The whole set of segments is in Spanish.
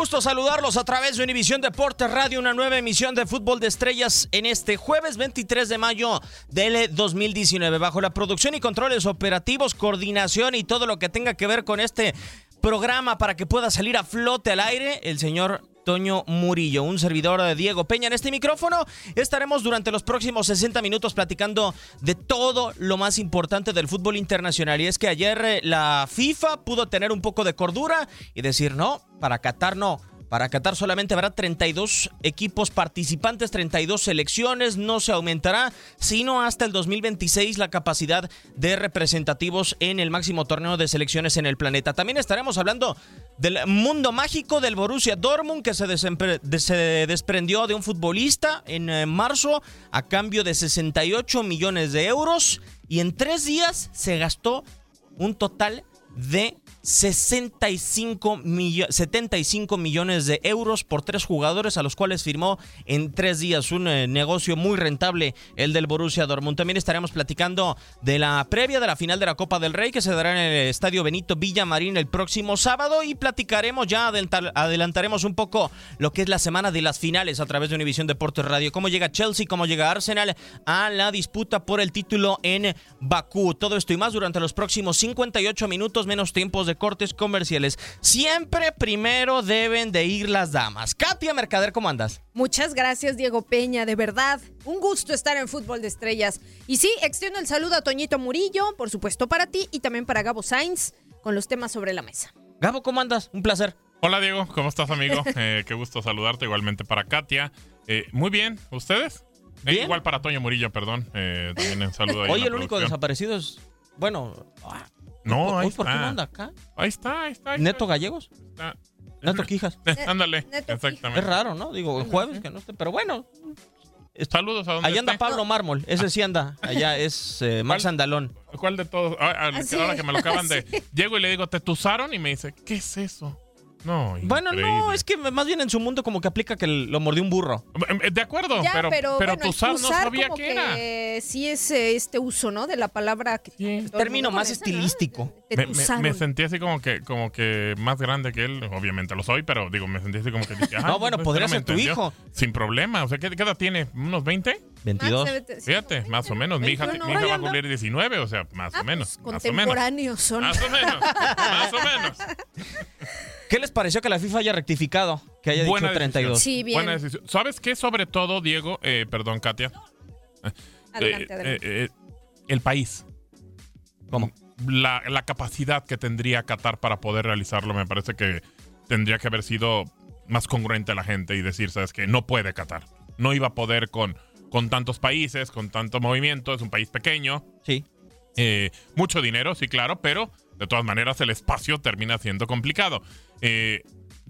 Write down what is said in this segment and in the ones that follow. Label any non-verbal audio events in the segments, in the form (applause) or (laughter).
Gusto saludarlos a través de Univisión Deportes Radio, una nueva emisión de Fútbol de Estrellas en este jueves 23 de mayo del 2019. Bajo la producción y controles operativos, coordinación y todo lo que tenga que ver con este programa para que pueda salir a flote al aire, el señor Toño Murillo, un servidor de Diego Peña en este micrófono. Estaremos durante los próximos 60 minutos platicando de todo lo más importante del fútbol internacional. Y es que ayer eh, la FIFA pudo tener un poco de cordura y decir, no, para Qatar no. Para Qatar solamente habrá 32 equipos participantes, 32 selecciones, no se aumentará, sino hasta el 2026 la capacidad de representativos en el máximo torneo de selecciones en el planeta. También estaremos hablando del mundo mágico del Borussia Dortmund que se, se desprendió de un futbolista en eh, marzo a cambio de 68 millones de euros y en tres días se gastó un total de 65 millo- 75 millones de euros por tres jugadores a los cuales firmó en tres días. Un eh, negocio muy rentable el del Borussia Dortmund. También estaremos platicando de la previa de la final de la Copa del Rey que se dará en el Estadio Benito Villamarín el próximo sábado y platicaremos ya, adelantar- adelantaremos un poco lo que es la semana de las finales a través de Univisión Deportes Radio. Cómo llega Chelsea, cómo llega Arsenal a la disputa por el título en Bakú. Todo esto y más durante los próximos 58 minutos, menos tiempos de cortes comerciales. Siempre primero deben de ir las damas. Katia Mercader, ¿cómo andas? Muchas gracias, Diego Peña, de verdad. Un gusto estar en Fútbol de Estrellas. Y sí, extiendo el saludo a Toñito Murillo, por supuesto para ti, y también para Gabo Sainz, con los temas sobre la mesa. Gabo, ¿cómo andas? Un placer. Hola Diego, ¿cómo estás amigo? (laughs) Eh, qué gusto saludarte, igualmente para Katia. Eh, muy bien, ¿ustedes? Eh, Bien. igual para Toño Murillo, perdón. Eh, también un saludo ahí. Hoy el único desaparecido es. Bueno. Ah, No, ahí ¿por qué está. no anda acá? Ahí está, ahí está. ahí ¿Neto. Gallegos? Está. ¿Neto Quijas? (laughs) Ándale, exactamente. Es raro, ¿no? Digo, el jueves que no esté, pero bueno. Saludos a donde Allá anda esté. Pablo Mármol, ese sí anda. Allá es eh, Max ¿Cuál? Andalón. ¿Cuál de todos? Ah, ah, Así ahora es. que me lo acaban de... (laughs) Llego y le digo, ¿te tusaron? Y me dice, ¿qué es eso? No, Bueno, no, es que más bien en su mundo como que aplica que lo mordió un burro. De acuerdo, Ya, pero, pero, bueno, Toussaint no excusar sabía como qué era. que sí es eh, este uso, ¿no? De la palabra. Que Término más estilístico. Me, me- tusaron. me sentí así como que, como que más grande que él, obviamente lo soy, pero digo, me sentí así como que dije, (laughs) ah, No, bueno, este podría me ser tu entendió. hijo. Sin problema, o sea, ¿qué, qué edad tiene? ¿Unos 20? 22. Más de- Fíjate, más o menos. Mi hija, 21, mi hija va a cumplir 19, o sea, más o menos. más o menos. Contemporáneos son. Más o menos. (laughs) más o menos. ¿Qué les pareció que la FIFA haya rectificado? Que haya Buena dicho 32. decisión. Sí, bien. Buena decisión. ¿Sabes qué? Sobre todo, Diego, eh, perdón, Katia. Adelante, eh, adelante. eh, el país. ¿Cómo? La, la capacidad que tendría Qatar para poder realizarlo, me parece que tendría que haber sido más congruente la gente y decir, ¿sabes qué? No puede Qatar. No iba a poder con, con tantos países, con tanto movimiento. Es un país pequeño. Sí. Eh, mucho dinero, sí, claro, pero de todas maneras el espacio termina siendo complicado. Eh,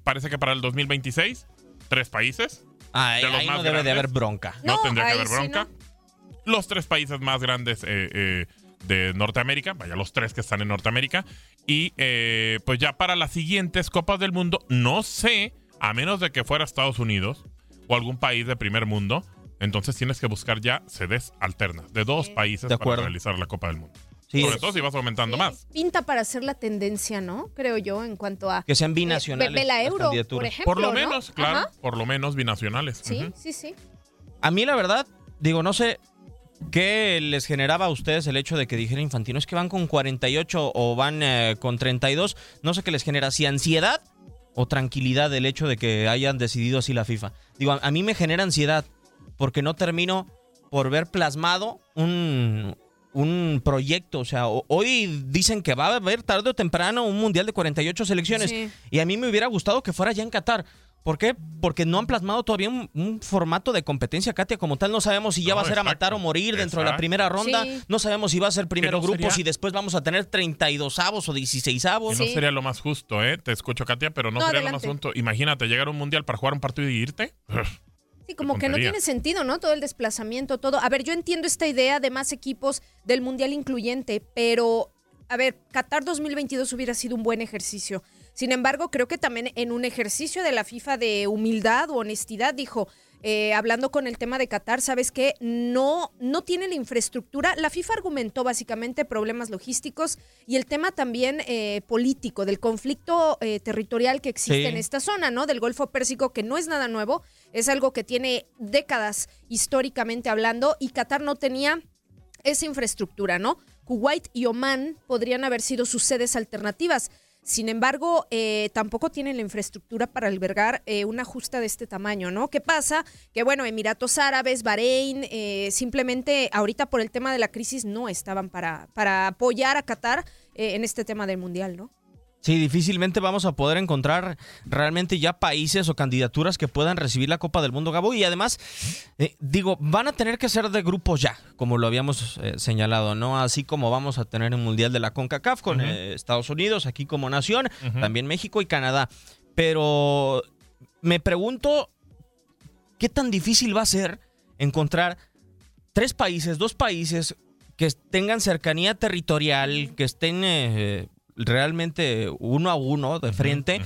parece que para el 2026, tres países. Ay, de los ahí más no debe de haber bronca. No, No, tendría que haber sí bronca. Los tres países más grandes eh, eh, de Norteamérica, vaya, los tres que están en Norteamérica. Y eh, pues ya para las siguientes Copas del Mundo, no sé, a menos de que fuera Estados Unidos o algún país de primer mundo, entonces tienes que buscar ya sedes alternas de dos países De para realizar la Copa del Mundo. Sí, Sobre es- todo si vas aumentando más. Pinta para ser la tendencia, ¿no? Creo yo, en cuanto a. que sean binacionales. ve- ve la las euro, por ejemplo. Por lo ¿no? menos, claro, Ajá. por lo menos binacionales. Sí, sí, sí. A mí, la verdad, digo, no sé qué les generaba a ustedes el hecho de que dijera Infantino, es que van con 48 o van eh, con 32. No sé qué les genera, si ansiedad o tranquilidad el hecho de que hayan decidido así la FIFA. Digo, a, a mí me genera ansiedad porque no termino por ver plasmado un, un proyecto. O sea, hoy dicen que va a haber tarde o temprano un mundial de 48 selecciones. Sí. Y a mí me hubiera gustado que fuera ya en Qatar. ¿Por qué? Porque no han plasmado todavía un, un formato de competencia, Katia, como tal. No sabemos si ya No, va a ser a matar o morir dentro de la primera ronda. Sí. No sabemos si va a ser primero no grupos sería- y después vamos a tener 32 avos o 16 avos. No sería lo más justo, ¿eh? Te escucho, Katia, pero no, No, sería adelante. lo más justo. Imagínate llegar a un mundial para jugar un partido y irte. (laughs) Sí, como que no tiene sentido, ¿no? Todo el desplazamiento, todo. A ver, yo entiendo esta idea de más equipos del Mundial incluyente, pero, a ver, Qatar 2022 hubiera sido un buen ejercicio. Sin embargo, creo que también en un ejercicio de la FIFA de humildad o honestidad, dijo, eh, hablando con el tema de Qatar, ¿sabes qué? No, no tiene la infraestructura. La FIFA argumentó básicamente problemas logísticos y el tema también eh, político, del conflicto eh, territorial que existe Sí. en esta zona, ¿no? Del Golfo Pérsico, que no es nada nuevo, es algo que tiene décadas históricamente hablando y Qatar no tenía esa infraestructura, ¿no? Kuwait y Oman podrían haber sido sus sedes alternativas. Sin embargo, eh, tampoco tienen la infraestructura para albergar eh, una justa de este tamaño, ¿no? ¿Qué pasa? Que bueno, Emiratos Árabes, Bahrein, eh, simplemente ahorita por el tema de la crisis no estaban para, para apoyar a Qatar eh, en este tema del Mundial, ¿no? Sí, difícilmente vamos a poder encontrar realmente ya países o candidaturas que puedan recibir la Copa del Mundo, Gabo. Y además, eh, digo, van a tener que ser de grupos ya, como lo habíamos eh, señalado, ¿no? Así como vamos a tener un Mundial de la CONCACAF con eh, Estados Unidos, aquí como nación, también México y Canadá. Pero me pregunto, ¿qué tan difícil va a ser encontrar tres países, dos países que tengan cercanía territorial, que estén realmente uno a uno de frente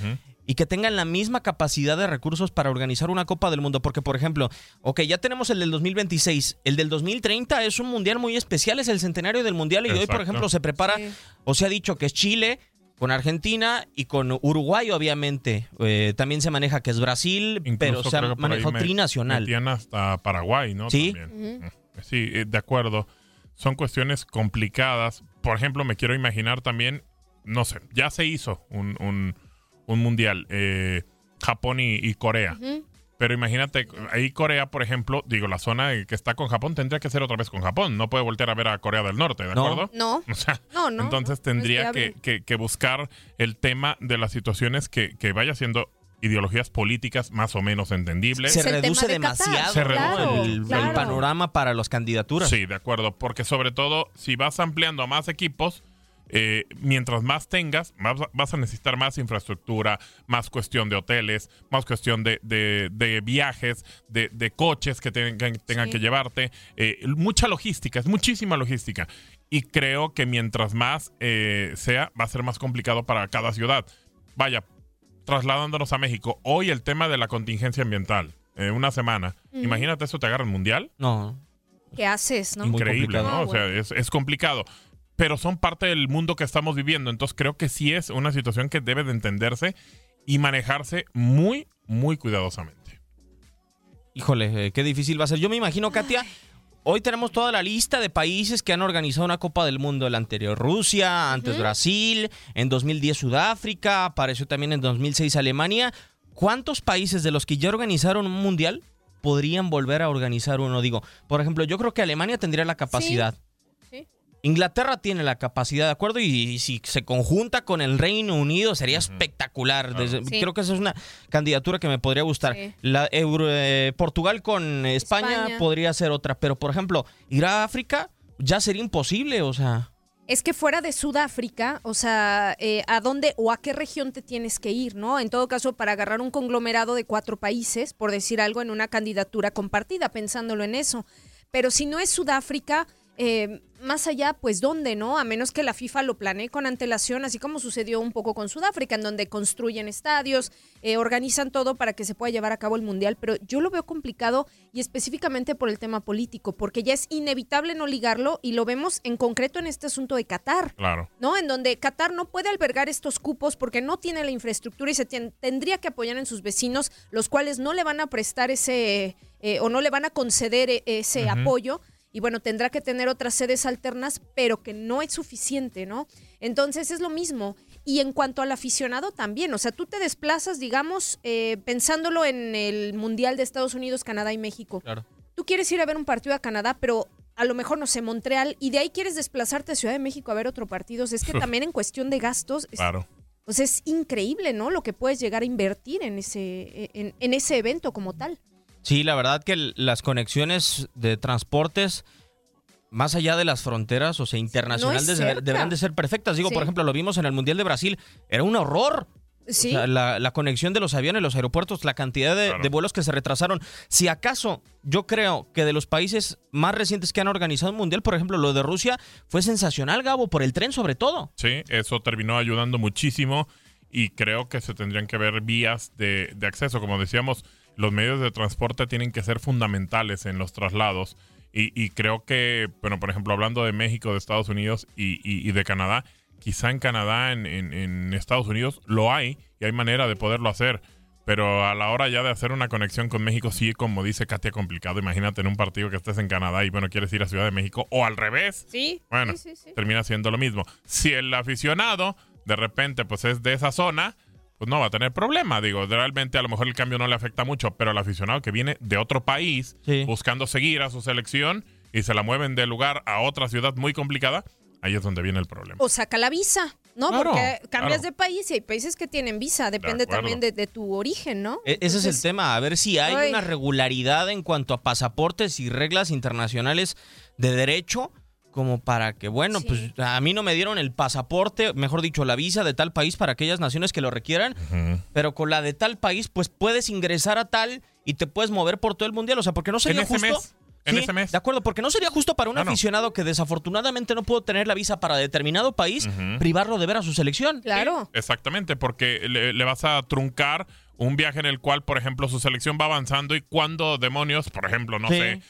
y que tengan la misma capacidad de recursos para organizar una Copa del Mundo. Porque, por ejemplo, ok, ya tenemos el del 2026, el del 2030 es un mundial muy especial, es el centenario del mundial y hoy, por ejemplo, se prepara, Sí. o se ha dicho que es Chile. Con Argentina y con Uruguay, obviamente. Eh, también se maneja que es Brasil, Incluso pero se me- trinacional. metían hasta Paraguay, ¿no? Sí. También. Sí, eh, de acuerdo. Son cuestiones complicadas. Por ejemplo, me quiero imaginar también, no sé, ya se hizo un, un- un mundial, eh, Japón y, y Corea. Pero imagínate, ahí Corea, por ejemplo, digo, la zona que está con Japón tendría que ser otra vez con Japón. No puede voltear a ver a Corea del Norte, ¿de No. acuerdo? No, (laughs) O sea, no, no. entonces no tendría que, que- que buscar el tema de las situaciones que, que vaya siendo ideologías políticas más o menos entendibles. se reduce de Qatar. demasiado Se reduce. el, el Claro. panorama para las candidaturas. Sí, de acuerdo, porque sobre todo si vas ampliando a más equipos, eh, mientras más tengas, más vas a necesitar más infraestructura, más cuestión de hoteles, más cuestión de, de- de viajes, de, de coches que tengan, tengan Sí. que llevarte, eh, mucha logística, es muchísima logística. Y creo que mientras más eh, sea, va a ser más complicado para cada ciudad. Vaya, trasladándonos a México, hoy el tema de la contingencia ambiental, eh, una semana, imagínate eso te agarra el mundial. No. ¿Qué haces, no? Increíble, ¿no? Ah, O sea, bueno. es, es complicado. Pero son parte del mundo que estamos viviendo. Entonces creo que sí es una situación que debe de entenderse y manejarse muy, muy cuidadosamente. Híjole, eh, qué difícil va a ser. Yo me imagino, Katia, hoy tenemos toda la lista de países que han organizado una Copa del Mundo. El anterior Rusia, antes. Brasil, en 2010 Sudáfrica, apareció también en 2006 Alemania. ¿Cuántos países de los que ya organizaron un mundial podrían volver a organizar uno? Digo, por ejemplo, yo creo que Alemania tendría la capacidad. Sí. Inglaterra tiene la capacidad, ¿de acuerdo? Y, si se conjunta con el Reino Unido sería espectacular. Desde- Sí. Creo que esa es una candidatura que me podría gustar. Sí. La Euro- eh, Portugal con España, España. podría ser otra, pero por ejemplo, ir a África ya sería imposible, o sea. Es que fuera de Sudáfrica, o sea, eh, ¿a dónde o a qué región te tienes que ir, no? En todo caso, para agarrar un conglomerado de cuatro países, por decir algo, en una candidatura compartida, pensándolo en eso. Pero si no es Sudáfrica, eh, más allá, pues ¿dónde, no? A menos que la FIFA lo planee con antelación, así como sucedió un poco con Sudáfrica, en donde construyen estadios, eh, organizan todo para que se pueda llevar a cabo el Mundial. Pero yo lo veo complicado y específicamente por el tema político, porque ya es inevitable no ligarlo y lo vemos en concreto en este asunto de Qatar. Claro. ¿no? En donde Qatar no puede albergar estos cupos porque no tiene la infraestructura y se tendría que apoyar en sus vecinos, los cuales no le van a prestar ese eh, o no le van a conceder eh, ese apoyo. Y bueno, tendrá que tener otras sedes alternas, pero que no es suficiente, ¿no? Entonces es lo mismo. Y en cuanto al aficionado también, o sea, tú te desplazas, digamos, eh, pensándolo en el Mundial de Estados Unidos, Canadá y México Claro. tú quieres ir a ver un partido a Canadá, pero a lo mejor, no sé, Montreal, y de ahí quieres desplazarte a Ciudad de México a ver otro partido. O sea, es que (laughs) también en cuestión de gastos, es, Claro. pues es increíble, ¿no? Lo que puedes llegar a invertir en ese, en, en ese evento como tal. Sí, la verdad que las conexiones de transportes más allá de las fronteras, o sea, internacionales, No deberán de ser perfectas. Digo, Sí. por ejemplo, lo vimos en el Mundial de Brasil, era un horror. Sí. O sea, la, la conexión de los aviones, los aeropuertos, la cantidad de, de vuelos que se retrasaron. Si acaso, yo creo que de los países más recientes que han organizado un mundial, por ejemplo, lo de Rusia, fue sensacional, Gabo, por el tren sobre todo. Sí, eso terminó ayudando muchísimo y creo que se tendrían que ver vías de, de acceso. Como decíamos, los medios de transporte tienen que ser fundamentales en los traslados y, y creo que, bueno, por ejemplo, hablando de México, de Estados Unidos y, y- y de Canadá, quizá en Canadá, en, en- en Estados Unidos, lo hay y hay manera de poderlo hacer. Pero a la hora ya de hacer una conexión con México, sí, como dice Katia, complicado. Imagínate en un partido que estés en Canadá y, bueno, quieres ir a Ciudad de México o al revés. Sí. Bueno, sí, sí, sí. termina siendo lo mismo. Si el aficionado de repente pues es de esa zona, pues no va a tener problema. Digo, realmente a lo mejor el cambio no le afecta mucho, pero al aficionado que viene de otro país buscando seguir a su selección y se la mueven de lugar a otra ciudad muy complicada, ahí es donde viene el problema. O saca la visa, ¿no? Claro, Porque cambias claro. de país y hay países que tienen visa, depende también de, de tu origen, ¿no? E- Ese es el tema, a ver si hay Ay. una regularidad en cuanto a pasaportes y reglas internacionales de derecho, como para que, bueno, pues a mí no me dieron el pasaporte, mejor dicho, la visa de tal país para aquellas naciones que lo requieran, pero con la de tal país, pues puedes ingresar a tal y te puedes mover por todo el mundial, o sea, porque no sería En ese justo. mes, en Sí, ese mes. De acuerdo, porque no sería justo para un No, no. aficionado que desafortunadamente no pudo tener la visa para determinado país, privarlo de ver a su selección. Claro. Exactamente, porque le, le vas a truncar un viaje en el cual, por ejemplo, su selección va avanzando y cuando demonios, por ejemplo, no Sí. sé,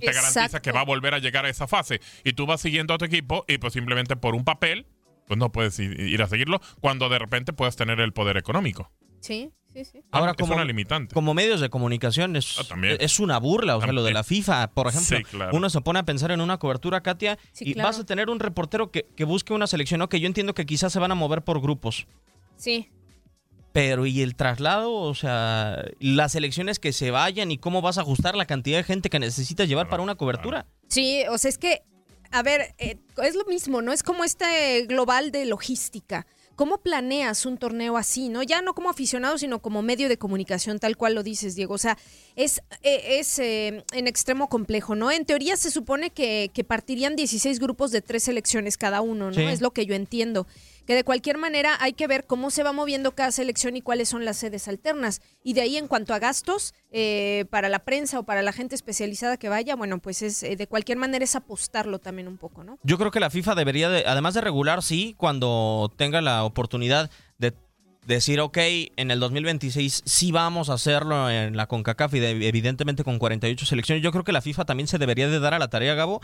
te garantiza que va a volver a llegar a esa fase y tú vas siguiendo a tu equipo y pues simplemente por un papel, pues no puedes ir a seguirlo cuando de repente puedes tener el poder económico. Sí, sí, sí. Ahora, es como, una limitante. como medios de comunicación es, también. es una burla, o sea, lo de la FIFA, por ejemplo. Sí, claro. Uno se pone a pensar en una cobertura, Katia, Sí, y claro. vas a tener un reportero que, que busque una selección, ¿no? que yo entiendo que quizás se van a mover por grupos. Sí. Pero, ¿y el traslado? O sea, las elecciones que se vayan y cómo vas a ajustar la cantidad de gente que necesitas llevar para una cobertura. Sí, o sea, es que, a ver, eh, es lo mismo, ¿no? Es como este global de logística. ¿Cómo planeas un torneo así, no? Ya no como aficionado, sino como medio de comunicación, tal cual lo dices, Diego. O sea, es, eh, es eh, en extremo complejo, ¿no? En teoría se supone que, que partirían 16 grupos de tres selecciones cada uno, ¿no? Sí. Es lo que yo entiendo. Que de cualquier manera hay que ver cómo se va moviendo cada selección y cuáles son las sedes alternas. Y de ahí, en cuanto a gastos, eh, para la prensa o para la gente especializada que vaya, bueno, pues es eh, de cualquier manera es apostarlo también un poco, ¿no? Yo creo que la FIFA debería, de, además de regular, sí, cuando tenga la oportunidad de decir, ok, en el 2026 sí vamos a hacerlo en la CONCACAF y de- evidentemente con 48 selecciones. Yo creo que la FIFA también se debería de dar a la tarea, Gabo,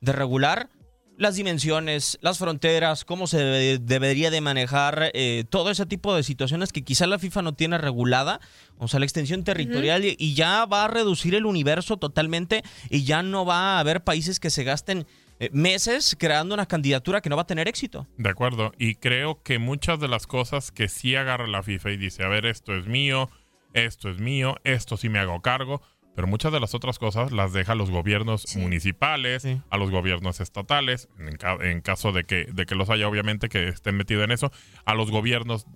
de regular las dimensiones, las fronteras, cómo se debe- debería de manejar eh, todo ese tipo de situaciones que quizá la FIFA no tiene regulada, o sea, la extensión territorial y, y ya va a reducir el universo totalmente y ya no va a haber países que se gasten eh, meses creando una candidatura que no va a tener éxito. De acuerdo, y creo que muchas de las cosas que sí agarra la FIFA y dice, a ver, esto es mío, esto es mío, esto sí me hago cargo, pero muchas de las otras cosas las deja a los gobiernos municipales, a los gobiernos estatales, en, ca- en caso de que, de que los haya obviamente que estén metidos en eso, a los gobiernos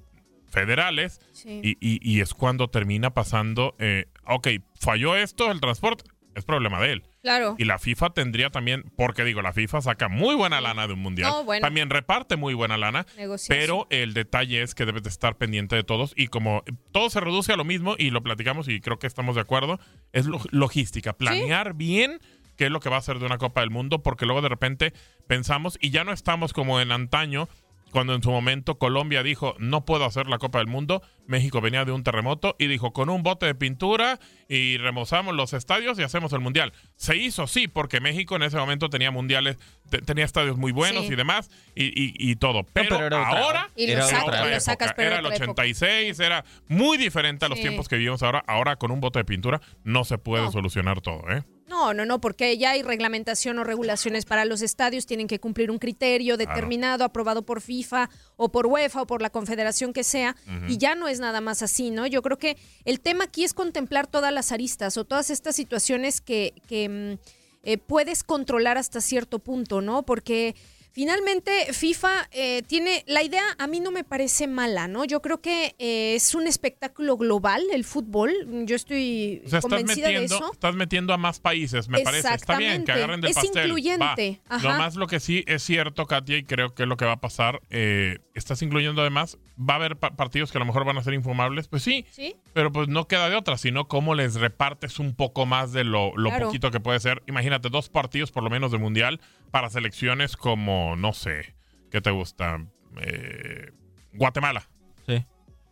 federales, Sí. y, y- y es cuando termina pasando, eh, ok, falló esto, el transporte, es problema de él. Claro. Y la FIFA tendría también, porque digo, la FIFA saca muy buena lana de un mundial. No, bueno. También reparte muy buena lana. Negociación. Pero el detalle es que debes de estar pendiente de todos. Y como todo se reduce a lo mismo, y lo platicamos y creo que estamos de acuerdo, es lo- logística. Planear bien qué es lo que va a ser de una Copa del Mundo, porque luego de repente pensamos, y ya no estamos como en antaño, cuando en su momento Colombia dijo no puedo hacer la Copa del Mundo, México venía de un terremoto y dijo con un bote de pintura y remozamos los estadios y hacemos el mundial. Se hizo sí, porque México en ese momento tenía mundiales, te- tenía estadios muy buenos Sí. y demás y, y- y todo. Pero, pero era otra- ahora Y era sacas- otra época. sacas, pero era el otra época. 86, era muy diferente a los Sí. tiempos que vivimos ahora. Ahora con un bote de pintura no se puede No. solucionar todo, ¿eh? No, no, no, porque ya hay reglamentación o regulaciones para los estadios, tienen que cumplir un criterio determinado, aprobado por FIFA o por UEFA o por la confederación que sea, y ya no es nada más así, ¿no? Yo creo que el tema aquí es contemplar todas las aristas o todas estas situaciones que, que, mm, eh, puedes controlar hasta cierto punto, ¿no? Porque finalmente FIFA eh, tiene, la idea a mí no me parece mala, ¿no? Yo creo que eh, es un espectáculo global el fútbol, yo estoy O sea, estás convencida de metiendo, eso. estás metiendo a más países, me parece. Está bien que agarren del Es pastel. incluyente, Va. ajá. Lo más lo que sí es cierto, Katia, y creo que es lo que va a pasar, eh, estás incluyendo además, va a haber pa- partidos que a lo mejor van a ser infumables, pues sí, Sí. pero pues no queda de otra, sino cómo les repartes un poco más de lo, lo Claro. poquito que puede ser. Imagínate, dos partidos por lo menos de mundial para selecciones como, no sé, ¿qué te gusta? Eh, Guatemala Sí.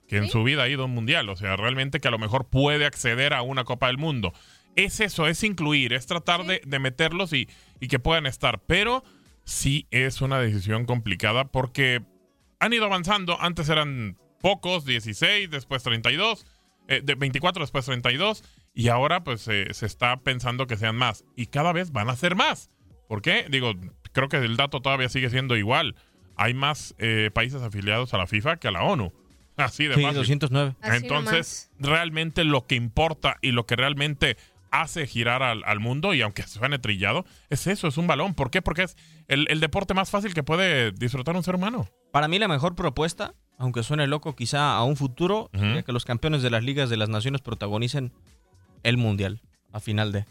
que en su vida ha ido a un mundial, o sea, realmente que a lo mejor puede acceder a una Copa del Mundo. Es eso, es incluir, es tratar de, de meterlos y, y que puedan estar, pero sí es una decisión complicada porque han ido avanzando, antes eran pocos, 16, después 32, eh, de 24, después 32, y ahora pues eh, se está pensando que sean más, y cada vez van a ser más. ¿Por qué? Digo, creo que el dato todavía sigue siendo igual. Hay más eh, países afiliados a la FIFA que a la ONU. (laughs) Así de Sí, fácil. 209. Así Entonces, realmente lo que importa y lo que realmente hace girar al, al mundo, y aunque suene trillado, es eso, es un balón. ¿Por qué? Porque es el, el deporte más fácil que puede disfrutar un ser humano. Para mí la mejor propuesta, aunque suene loco quizá a un futuro, sería que los campeones de las ligas de las naciones protagonicen el mundial a final de.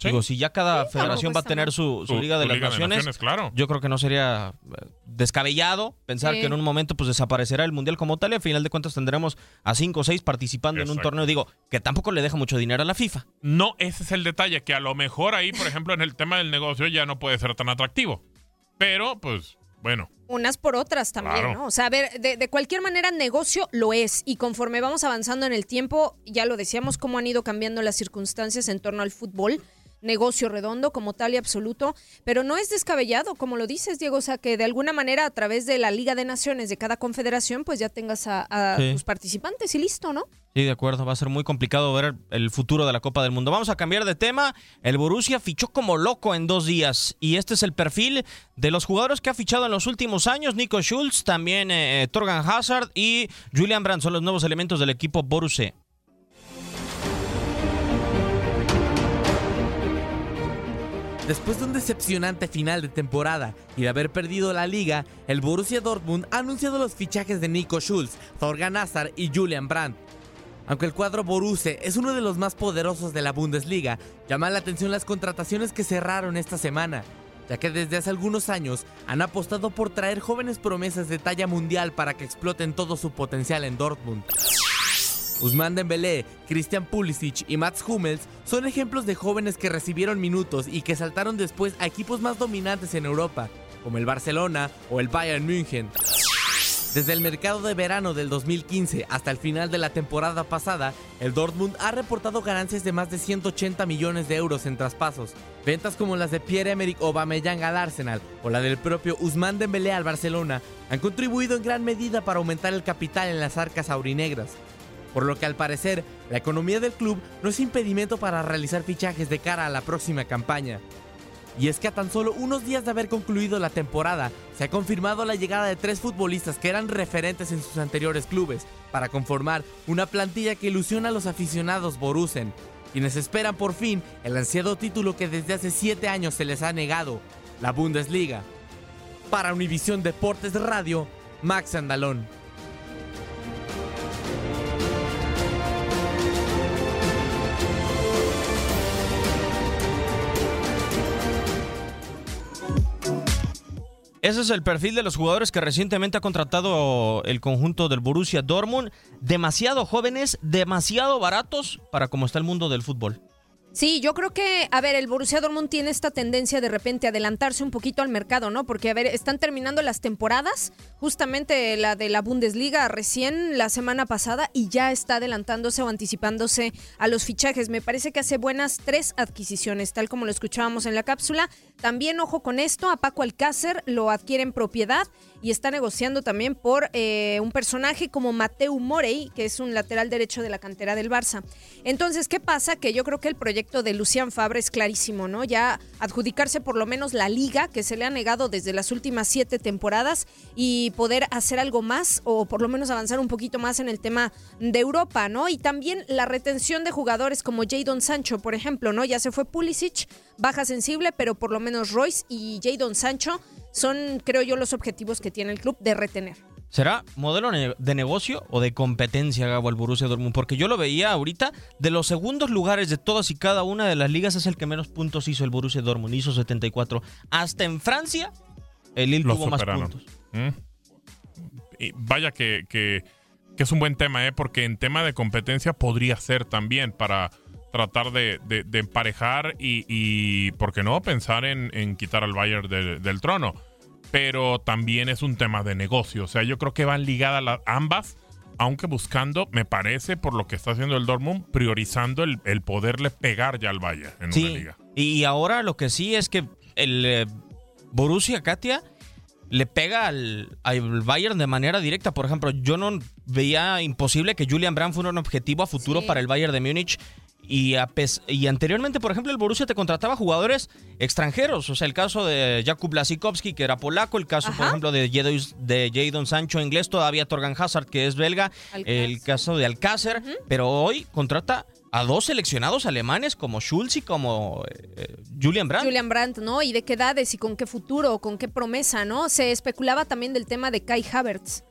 Sí. Digo, si ya cada Sí, federación va a tener su, su Su- liga de su las Liga de naciones, claro. yo creo que no sería eh, descabellado pensar Sí. que en un momento pues desaparecerá el mundial como tal y a final de cuentas tendremos a cinco o seis participando en un torneo. Digo, que tampoco le deja mucho dinero a la FIFA. No, ese es el detalle, que a lo mejor ahí, por ejemplo, en el tema del negocio ya no puede ser tan atractivo. Pero, pues, bueno, Unas por otras también, Claro. ¿no? O sea, a ver, de, de cualquier manera, negocio lo es. Y conforme vamos avanzando en el tiempo, ya lo decíamos, cómo han ido cambiando las circunstancias en torno al fútbol. Negocio redondo como tal y absoluto, pero no es descabellado, como lo dices, Diego, o sea, que de alguna manera a través de la Liga de Naciones de cada confederación, pues ya tengas a, a Sí. tus participantes y listo, ¿no? Sí, de acuerdo, va a ser muy complicado ver el futuro de la Copa del Mundo. Vamos a cambiar de tema. El Borussia fichó como loco en dos días y este es el perfil de los jugadores que ha fichado en los últimos años. Nico Schulz, también eh, Torgan Hazard y Julian Brandt son los nuevos elementos del equipo Borussia. Después de un decepcionante final de temporada y de haber perdido la liga, el Borussia Dortmund ha anunciado los fichajes de Nico Schulz, Thorgan Hazard y Julian Brandt. Aunque el cuadro Borussia es uno de los más poderosos de la Bundesliga, llama la atención las contrataciones que cerraron esta semana, ya que desde hace algunos años han apostado por traer jóvenes promesas de talla mundial para que exploten todo su potencial en Dortmund. Usman Dembélé, Christian Pulisic y Mats Hummels son ejemplos de jóvenes que recibieron minutos y que saltaron después a equipos más dominantes en Europa, como el Barcelona o el Bayern München. Desde el mercado de verano del 2015 hasta el final de la temporada pasada, el Dortmund ha reportado ganancias de más de 180 millones de euros en traspasos. Ventas como las de Pierre-Emerick Aubameyang al Arsenal o la del propio Usman Dembélé al Barcelona han contribuido en gran medida para aumentar el capital en las arcas aurinegras. Por lo que al parecer, la economía del club no es impedimento para realizar fichajes de cara a la próxima campaña. Y es que a tan solo unos días de haber concluido la temporada, se ha confirmado la llegada de tres futbolistas que eran referentes en sus anteriores clubes, para conformar una plantilla que ilusiona a los aficionados borusen, quienes esperan por fin el ansiado título que desde hace siete años se les ha negado, la Bundesliga. Para Univisión Deportes Radio, Max Andalón. Ese es el perfil de los jugadores que recientemente ha contratado el conjunto del Borussia Dortmund. Demasiado jóvenes, demasiado baratos para cómo está el mundo del fútbol. Sí, yo creo que, a ver, el Borussia Dortmund tiene esta tendencia de repente adelantarse un poquito al mercado, ¿no? Porque, a ver, están terminando las temporadas, justamente la de la Bundesliga recién la semana pasada y ya está adelantándose o anticipándose a los fichajes. Me parece que hace buenas tres adquisiciones, tal como lo escuchábamos en la cápsula. También, ojo con esto, a Paco Alcácer lo adquiere en propiedad y está negociando también por eh, un personaje como Mateu Morey, que es un lateral derecho de la cantera del Barça. Entonces, ¿qué pasa? Que yo creo que el proyecto de Lucian Fabre es clarísimo, ¿no? Ya adjudicarse por lo menos la liga, que se le ha negado desde las últimas siete temporadas, y poder hacer algo más, o por lo menos avanzar un poquito más en el tema de Europa, ¿no? Y también la retención de jugadores como Jadon Sancho, por ejemplo, ¿no? Ya se fue Pulisic, baja sensible, pero por lo menos Royce y Jadon Sancho son, creo yo, los objetivos que tiene el club de retener. ¿Será modelo de negocio o de competencia, Gabo, el Borussia Dortmund? Porque yo lo veía ahorita, de los segundos lugares de todas y cada una de las ligas es el que menos puntos hizo el Borussia Dortmund, hizo 74. Hasta en Francia, el Lille tuvo más puntos. ¿Mm? Y vaya que, que, es un buen tema, ¿eh? porque en tema de competencia podría ser también para tratar de, emparejar y, ¿por qué no?, pensar en, quitar al Bayern del trono. Pero también es un tema de negocio. O sea, yo creo que van ligadas las, ambas, aunque buscando, me parece, por lo que está haciendo el Dortmund, priorizando el, poderle pegar ya al Bayern en una liga. Y ahora lo que sí es que el eh, Borussia Katia le pega al, al, Bayern de manera directa. Por ejemplo, yo no veía imposible que Julian Brandt fuera un objetivo a futuro para el Bayern de Múnich y, y anteriormente, por ejemplo, el Borussia te contrataba jugadores extranjeros. O sea, el caso de Jakub Lasikowski, que era polaco. El caso, por ejemplo, de, de Jadon Sancho, inglés. Todavía Torgan Hazard, que es belga. El caso de Alcácer. Pero hoy contrata a dos seleccionados alemanes como Schulz y como eh, Julian Brandt. Julian Brandt, ¿no? Y de qué edades y con qué futuro, con qué promesa, ¿no? Se especulaba también del tema de Kai Havertz.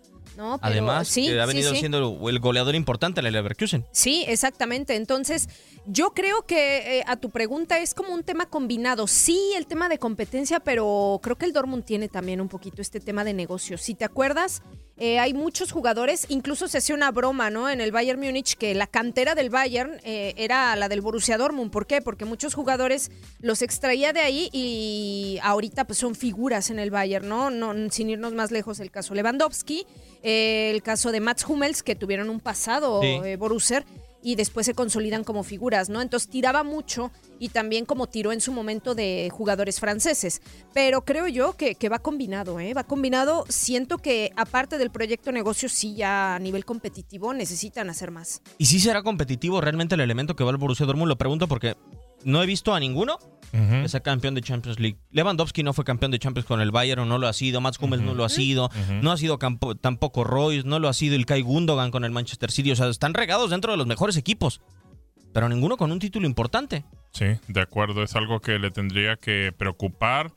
Además, que ha venido siendo el goleador importante en el Leverkusen. Sí, exactamente. Entonces, yo creo que eh, a tu pregunta es como un tema combinado. Sí, el tema de competencia, pero creo que el Dortmund tiene también un poquito este tema de negocio. Si te acuerdas, eh, hay muchos jugadores, incluso se hacía una broma, ¿no? En el Bayern Múnich, que la cantera del Bayern eh, era la del Borussia Dortmund. ¿Por qué? Porque muchos jugadores los extraía de ahí y ahorita pues son figuras en el Bayern, ¿no? no sin irnos más lejos, el caso Lewandowski el caso de Mats Hummels, que tuvieron un pasado eh, Borusser y después se consolidan como figuras, ¿no? Entonces tiraba mucho y también como tiró en su momento de jugadores franceses. Pero creo yo que, que, va combinado, ¿eh? Va combinado. Siento que aparte del proyecto negocio, sí ya a nivel competitivo necesitan hacer más. ¿Y si será competitivo realmente el elemento que va al Borussia Dortmund? Lo pregunto porque no he visto a ninguno que sea campeón de Champions League. Lewandowski no fue campeón de Champions con el Bayern, no lo ha sido. Mats Hummels no lo ha sido. No ha sido tampoco Royce, no lo ha sido el Kai Gundogan con el Manchester City. O sea, están regados dentro de los mejores equipos. Pero ninguno con un título importante. Sí, de acuerdo. Es algo que le tendría que preocupar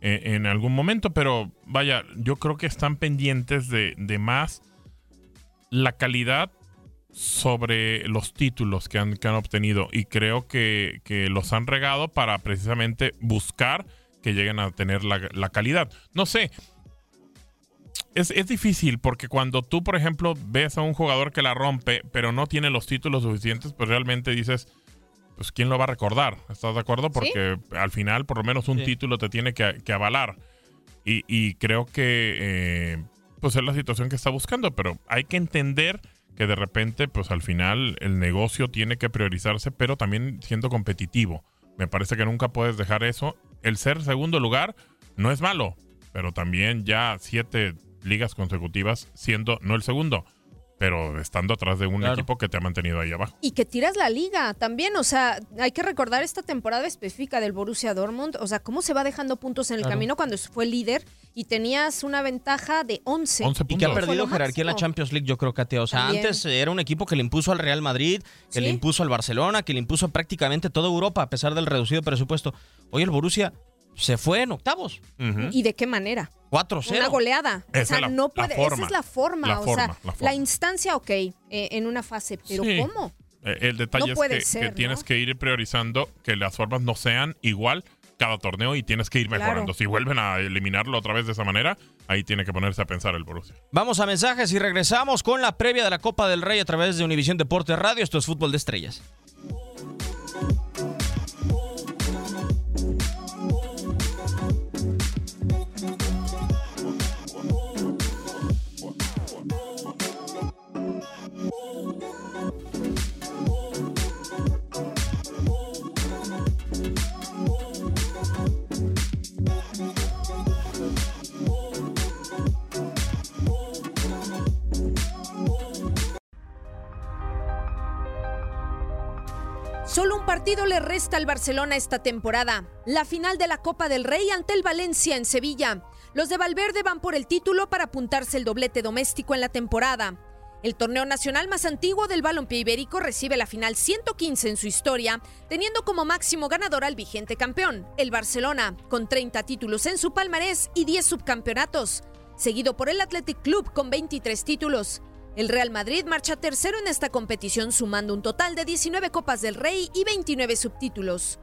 eh, en, algún momento. Pero vaya, yo creo que están pendientes de, de más la calidad sobre los títulos que han, obtenido y creo que, los han regado para precisamente buscar que lleguen a tener la, calidad. No sé, es, difícil porque cuando tú, por ejemplo, ves a un jugador que la rompe pero no tiene los títulos suficientes, pues realmente dices, pues ¿quién lo va a recordar? ¿Estás de acuerdo? Porque al final por lo menos un título te tiene que, avalar. Y, creo que... Eh, pues es la situación que está buscando, pero hay que entender que de repente, pues al final el negocio tiene que priorizarse, pero también siendo competitivo. Me parece que nunca puedes dejar eso. El ser segundo lugar no es malo, pero también ya siete ligas consecutivas siendo no el segundo, pero estando atrás de un equipo que te ha mantenido ahí abajo. Y que tiras la liga también, o sea, hay que recordar esta temporada específica del Borussia Dortmund, o sea, cómo se va dejando puntos en el Claro. camino cuando fue líder y tenías una ventaja de 11. Y que ha perdido jerarquía en la. Champions League, yo creo, Katia. O sea, También. antes era un equipo que le impuso al Real Madrid, que Sí. le impuso al Barcelona, que le impuso prácticamente toda Europa, a pesar del reducido presupuesto. Hoy el Borussia se fue en octavos. ¿Y de qué manera? 4-0. Una goleada. Esa o sea, es la- no la puede. forma. Esa es la forma. La o forma, sea, la instancia, ok, eh, en una fase, pero Sí. ¿cómo? Eh, el detalle No es que, ser, que ¿no? tienes que ir priorizando que las formas no sean igual cada torneo y tienes que ir Claro. mejorando. Si vuelven a eliminarlo otra vez de esa manera, ahí tiene que ponerse a pensar el Borussia. Vamos a mensajes y regresamos con la previa de la Copa del Rey a través de Univisión Deportes Radio. Esto es Fútbol de Estrellas. Partido le resta al Barcelona esta temporada. La final de la Copa del Rey ante el Valencia en Sevilla. Los de Valverde van por el título para apuntarse el doblete doméstico en la temporada. El torneo nacional más antiguo del balompié ibérico recibe la final 115 en su historia, teniendo como máximo ganador al vigente campeón, el Barcelona, con 30 títulos en su palmarés y 10 subcampeonatos, seguido por el Athletic Club con 23 títulos. El Real Madrid marcha tercero en esta competición sumando un total de 19 Copas del Rey y 29 subtítulos.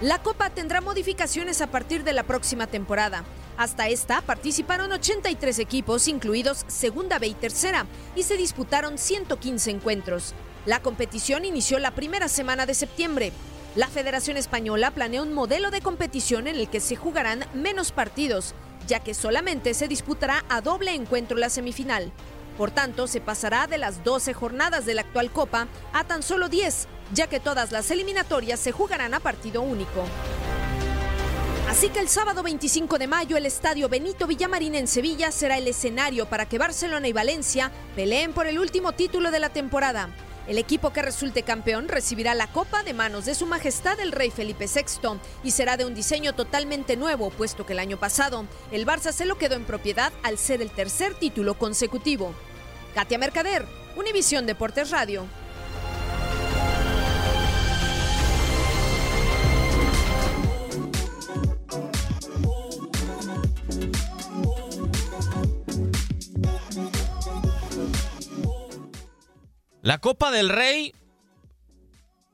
La Copa tendrá modificaciones a partir de la próxima temporada. Hasta esta participaron 83 equipos, incluidos Segunda B y Tercera, y se disputaron 115 encuentros. La competición inició la primera semana de septiembre. La Federación Española planea un modelo de competición en el que se jugarán menos partidos, ya que solamente se disputará a doble encuentro la semifinal. Por tanto, se pasará de las 12 jornadas de la actual Copa a tan solo 10, ya que todas las eliminatorias se jugarán a partido único. Así que el sábado 25 de mayo el estadio Benito Villamarín en Sevilla será el escenario para que Barcelona y Valencia peleen por el último título de la temporada. El equipo que resulte campeón recibirá la copa de manos de Su Majestad el Rey Felipe VI y será de un diseño totalmente nuevo, puesto que el año pasado el Barça se lo quedó en propiedad al ser el tercer título consecutivo. Katia Mercader, Univisión Deportes Radio. La Copa del Rey,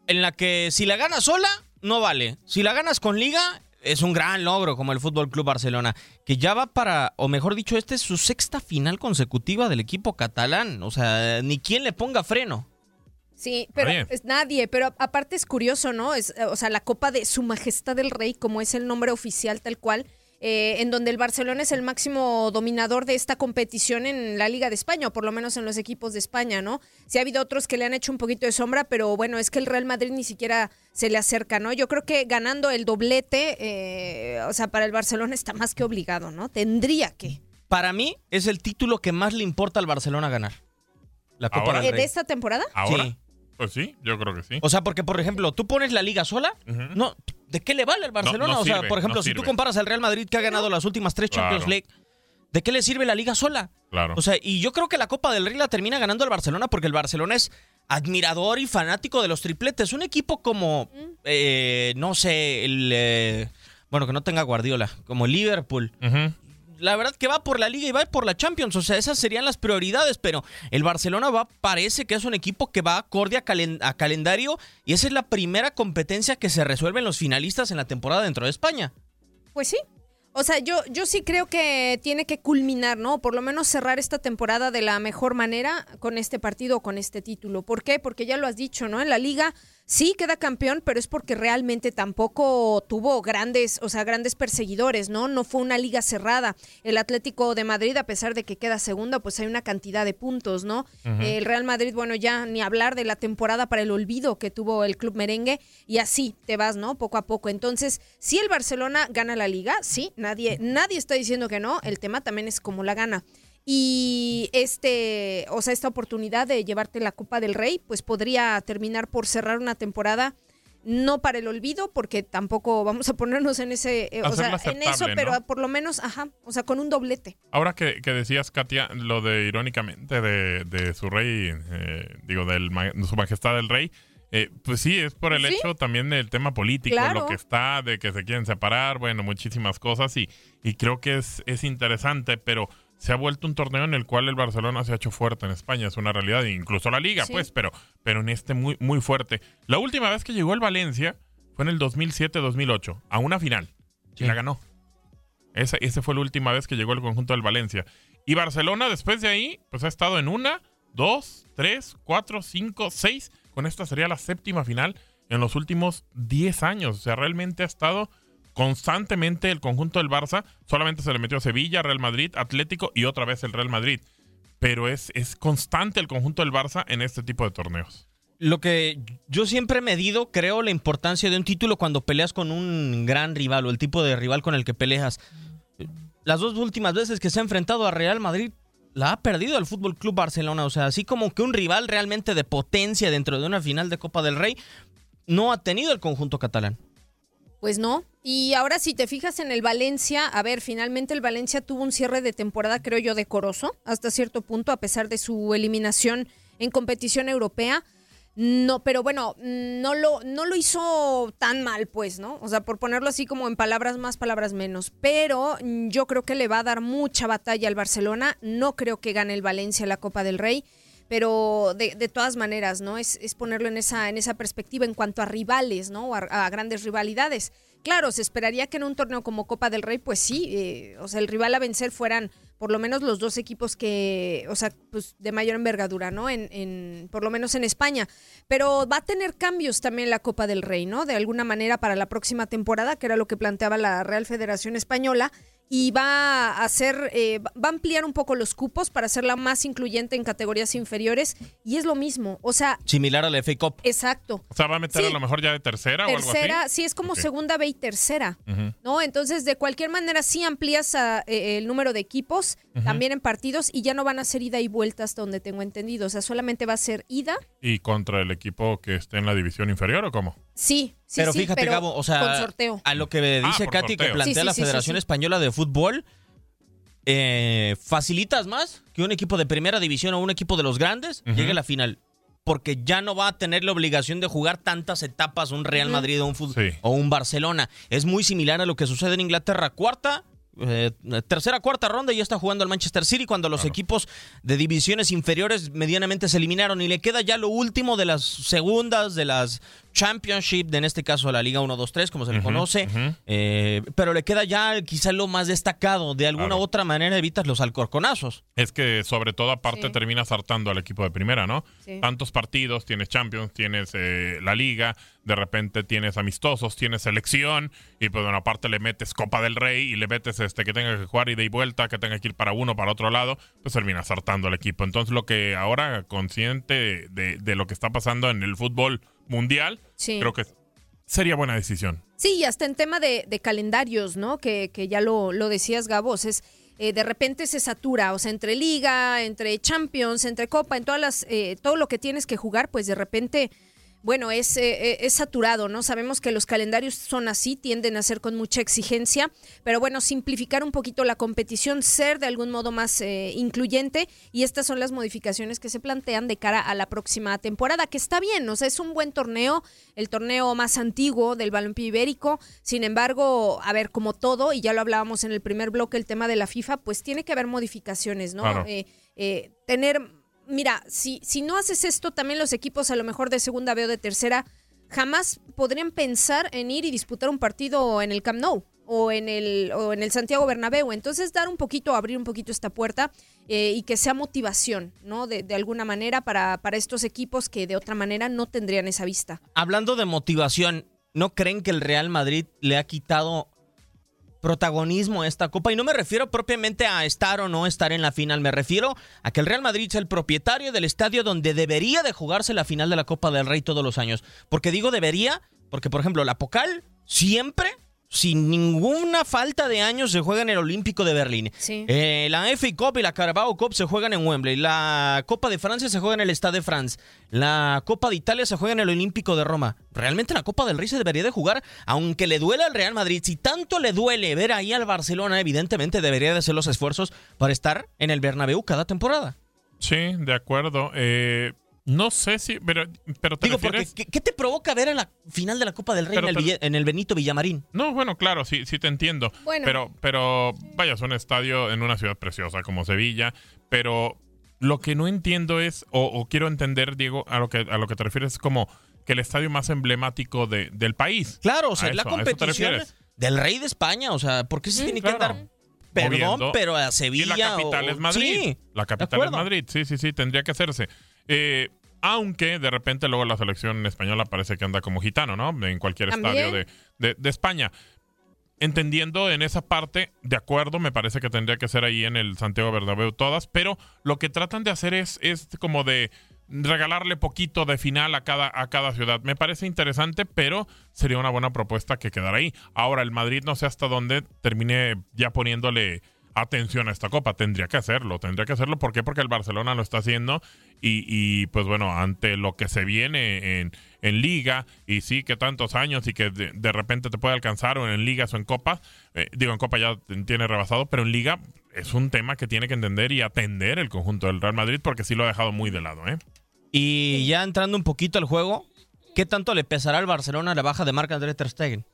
en la que si la ganas sola, no vale. Si la ganas con liga, es un gran logro como el Fútbol Club Barcelona, que ya va para, o mejor dicho, esta es su sexta final consecutiva del equipo catalán. O sea, ni quien le ponga freno. Sí, pero es nadie, pero aparte es curioso, ¿no? Es, o sea, la Copa de Su Majestad el Rey, como es el nombre oficial tal cual, eh, en donde el Barcelona es el máximo dominador de esta competición en la Liga de España, o por lo menos en los equipos de España, ¿no? Sí ha habido otros que le han hecho un poquito de sombra, pero bueno, es que el Real Madrid ni siquiera se le acerca, ¿no? Yo creo que ganando el doblete, eh, o sea, para el Barcelona está más que obligado, ¿no? Tendría que. Para mí, es el título que más le importa al Barcelona ganar. La Copa Ahora. del Rey. ¿De esta temporada? ¿Ahora? Sí. Pues sí, yo creo que sí. O sea, porque, por ejemplo, tú pones la liga sola, no, ¿de qué le vale al Barcelona? no o sea, por ejemplo, no si tú comparas al Real Madrid que ha ganado las últimas tres Champions. League, ¿de qué le sirve la liga sola? Claro. O sea, y yo creo que la Copa del Rey la termina ganando el Barcelona porque el Barcelona es admirador y fanático de los tripletes. Un equipo como, eh, no sé, el... eh, bueno, que no tenga Guardiola, como Liverpool. La verdad que va por la Liga y va por la Champions. O sea, esas serían las prioridades. Pero el Barcelona va, parece que es un equipo que va acorde a, calen- a calendario. Y esa es la primera competencia que se resuelven los finalistas en la temporada dentro de España. Pues sí. O sea, yo, yo sí creo que tiene que culminar, ¿no? Por lo menos cerrar esta temporada de la mejor manera con este partido con este título. ¿Por qué? Porque ya lo has dicho, ¿no? En la liga Sí, queda campeón, pero es porque realmente tampoco tuvo grandes, o sea, grandes perseguidores, ¿no? No fue una liga cerrada. El Atlético de Madrid, a pesar de que queda segundo, pues hay una cantidad de puntos, ¿no? El Real Madrid, bueno, ya ni hablar de la temporada para el olvido que tuvo el club merengue y así te vas, ¿no? Poco a poco. Entonces, si el Barcelona gana la liga, sí, nadie, nadie está diciendo que no. El tema también es cómo la gana. Y este, o sea, esta oportunidad de llevarte la Copa del Rey, pues podría terminar por cerrar una temporada no para el olvido, porque tampoco vamos a ponernos en ese, eh, o sea, Hacerla en eso, pero por lo menos, ajá, o sea, con un doblete. Ahora que, que decías, Katia, lo de irónicamente de, de su rey, eh, digo, del ma- su majestad el rey, eh, pues sí, es por el Sí. hecho también del tema político, Claro. lo que está, de que se quieren separar, bueno, muchísimas cosas y, y creo que es, es interesante, pero se ha vuelto un torneo en el cual el Barcelona se ha hecho fuerte en España, es una realidad, incluso la liga, Sí. pues, pero, pero en este muy, muy fuerte. La última vez que llegó el Valencia fue en el 2007-2008, a una final, y la ganó. Esa, esa fue la última vez que llegó el conjunto del Valencia. Y Barcelona, después de ahí, pues ha estado en una, dos, tres, cuatro, cinco, seis. Con esta sería la séptima final en los últimos 10 años. O sea, realmente ha estado constantemente el conjunto del Barça. Solamente se le metió a Sevilla, Real Madrid, Atlético y otra vez el Real Madrid. Pero es, es constante el conjunto del Barça en este tipo de torneos. Lo que yo siempre he medido, creo, la importancia de un título cuando peleas con un gran rival o el tipo de rival con el que peleas. Las dos últimas veces que se ha enfrentado a Real Madrid, la ha perdido el Fútbol Club Barcelona. O sea, así como que un rival realmente de potencia dentro de una final de Copa del Rey, no ha tenido el conjunto catalán. Pues no. Y ahora si te fijas en el Valencia, a ver, finalmente el Valencia tuvo un cierre de temporada, creo yo, decoroso, hasta cierto punto, a pesar de su eliminación en competición europea. No, pero bueno, no lo, no lo hizo tan mal, pues, ¿no? O sea, por ponerlo así como en palabras más, palabras menos. Pero mm, yo creo que le va a dar mucha batalla al Barcelona. No creo que gane el Valencia la Copa del Rey. Pero de, de todas maneras, ¿no? Es, es ponerlo en esa, en esa perspectiva en cuanto a rivales, ¿no? A grandes rivalidades. Claro, se esperaría que en un torneo como Copa del Rey, pues sí, eh, o sea, el rival a vencer fueran por lo menos los dos equipos que, o sea, pues de mayor envergadura, ¿no? En, en, por lo menos en España. Pero va a tener cambios también la Copa del Rey, ¿no? De alguna manera para la próxima temporada, que era lo que planteaba la Real Federación Española. Y va a hacer, eh, va a ampliar un poco los cupos para hacerla más incluyente en categorías inferiores. Y es lo mismo, o sea, Similar a la FA Cup. exacto. O sea, va a meter Sí. a lo mejor ya de tercera, o algo Tercera, así. sí, es como segunda B y tercera. ¿no? Entonces, de cualquier manera, sí amplías a, eh, el número de equipos, también en partidos, y ya no van a ser ida y vuelta hasta donde tengo entendido. O sea, solamente va a ser ida. ¿Y contra el equipo que esté en la división inferior o cómo? Sí, sí, pero sí, fíjate, pero Gabo, o sea, con sorteo. a lo que dice Ah, Katy que plantea Sí, sí, la Federación sí. Española de Fútbol, eh, ¿facilitas más que un equipo de primera división o un equipo de los grandes llegue a la final? Porque ya no va a tener la obligación de jugar tantas etapas un Real. Madrid o un, fut- o un Barcelona. Es muy similar a lo que sucede en Inglaterra. Cuarta, eh, tercera, cuarta ronda y ya está jugando el Manchester City cuando los equipos de divisiones inferiores medianamente se eliminaron y le queda ya lo último de las segundas, de las Championship, de en este caso la Liga 1-2-3, como se le conoce, eh, pero le queda ya quizá lo más destacado. De alguna u otra manera evitas los alcorconazos. Es que sobre todo aparte Sí. terminas hartando al equipo de primera, ¿no? Sí. Tantos partidos, tienes Champions, tienes eh, la Liga, de repente tienes amistosos, tienes selección y pues bueno, aparte le metes Copa del Rey y le metes este que tenga que jugar ida y vuelta, que tenga que ir para uno, para otro lado, pues terminas hartando al equipo. Entonces lo que ahora consciente de, de lo que está pasando en el fútbol mundial, Sí. creo que sería buena decisión. Sí, y hasta en tema de, de calendarios, ¿no? Que, que ya lo, lo decías, Gabos, es eh, de repente se satura, o sea, entre liga, entre Champions, entre Copa, en todas las, eh, todo lo que tienes que jugar, pues de repente, bueno, es, eh, eh, es saturado, ¿no? Sabemos que los calendarios son así, tienden a ser con mucha exigencia, pero bueno, simplificar un poquito la competición, ser de algún modo más eh, incluyente, y estas son las modificaciones que se plantean de cara a la próxima temporada, que está bien, o sea, es un buen torneo, el torneo más antiguo del balompié ibérico, sin embargo, a ver, como todo, y ya lo hablábamos en el primer bloque, el tema de la FIFA, pues tiene que haber modificaciones, ¿no? Claro. Eh, eh, tener, mira, si, si no haces esto, también los equipos a lo mejor de segunda B o de tercera jamás podrían pensar en ir y disputar un partido en el Camp Nou. o en el, o en el Santiago Bernabéu. Entonces, dar un poquito, abrir un poquito esta puerta eh, y que sea motivación, ¿no? De, de alguna manera para, para estos equipos que de otra manera no tendrían esa vista. Hablando de motivación, ¿no creen que el Real Madrid le ha quitado protagonismo a esta copa? Y no me refiero propiamente a estar o no estar en la final, me refiero a que el Real Madrid es el propietario del estadio donde debería de jugarse la final de la Copa del Rey todos los años. Porque digo debería, porque por ejemplo la Pocal siempre sin ninguna falta de años se juega en el Olímpico de Berlín. Sí. Eh, la FA Cup y la Carabao Cup se juegan en Wembley. La Copa de Francia se juega en el Stade de France. La Copa de Italia se juega en el Olímpico de Roma. Realmente la Copa del Rey se debería de jugar, aunque le duele al Real Madrid. Si tanto le duele ver ahí al Barcelona, evidentemente debería de hacer los esfuerzos para estar en el Bernabéu cada temporada. Sí, de acuerdo. Eh, no sé si, pero, pero te Digo, porque refieres- ¿qué, qué te provoca ver a la final de la Copa del Rey en el, te- Ville- en el Benito Villamarín? No, bueno, claro, sí, sí te entiendo. Bueno. Pero, pero, vaya, es un estadio en una ciudad preciosa como Sevilla, pero lo que no entiendo es, o, o quiero entender, Diego, a lo que a lo que te refieres es como que el estadio más emblemático de- del país. Claro, o sea, A es la eso, eso competición del Rey de España. O sea, ¿por qué se tiene claro. que dar perdón, Moviendo. pero a Y Sevilla? la capital o- es Madrid. Sí, la capital es. Madrid. Sí, sí, sí, tendría que hacerse. Eh, aunque de repente luego la selección española parece que anda como gitano, ¿no? En cualquier También. estadio de, de- de España. Entendiendo en esa parte, de acuerdo, me parece que tendría que ser ahí en el Santiago Bernabéu todas, pero lo que tratan de hacer es, es como de regalarle poquito de final a cada, a cada ciudad. Me parece interesante, pero sería una buena propuesta que quedara ahí. Ahora, el Madrid no sé hasta dónde termine ya poniéndole atención a esta copa. Tendría que hacerlo, tendría que hacerlo. ¿Por qué? Porque el Barcelona lo está haciendo y, pues bueno, ante lo que se viene en, liga y sí que tantos años y que de, de repente te puede alcanzar o en ligas o en copas, eh, digo en copa ya tiene rebasado, pero en liga es un tema que tiene que entender y atender el conjunto del Real Madrid porque sí lo ha dejado muy de lado, ¿eh? Y ya entrando un poquito al juego, ¿qué tanto le pesará al Barcelona la baja de Marc André Ter Stegen?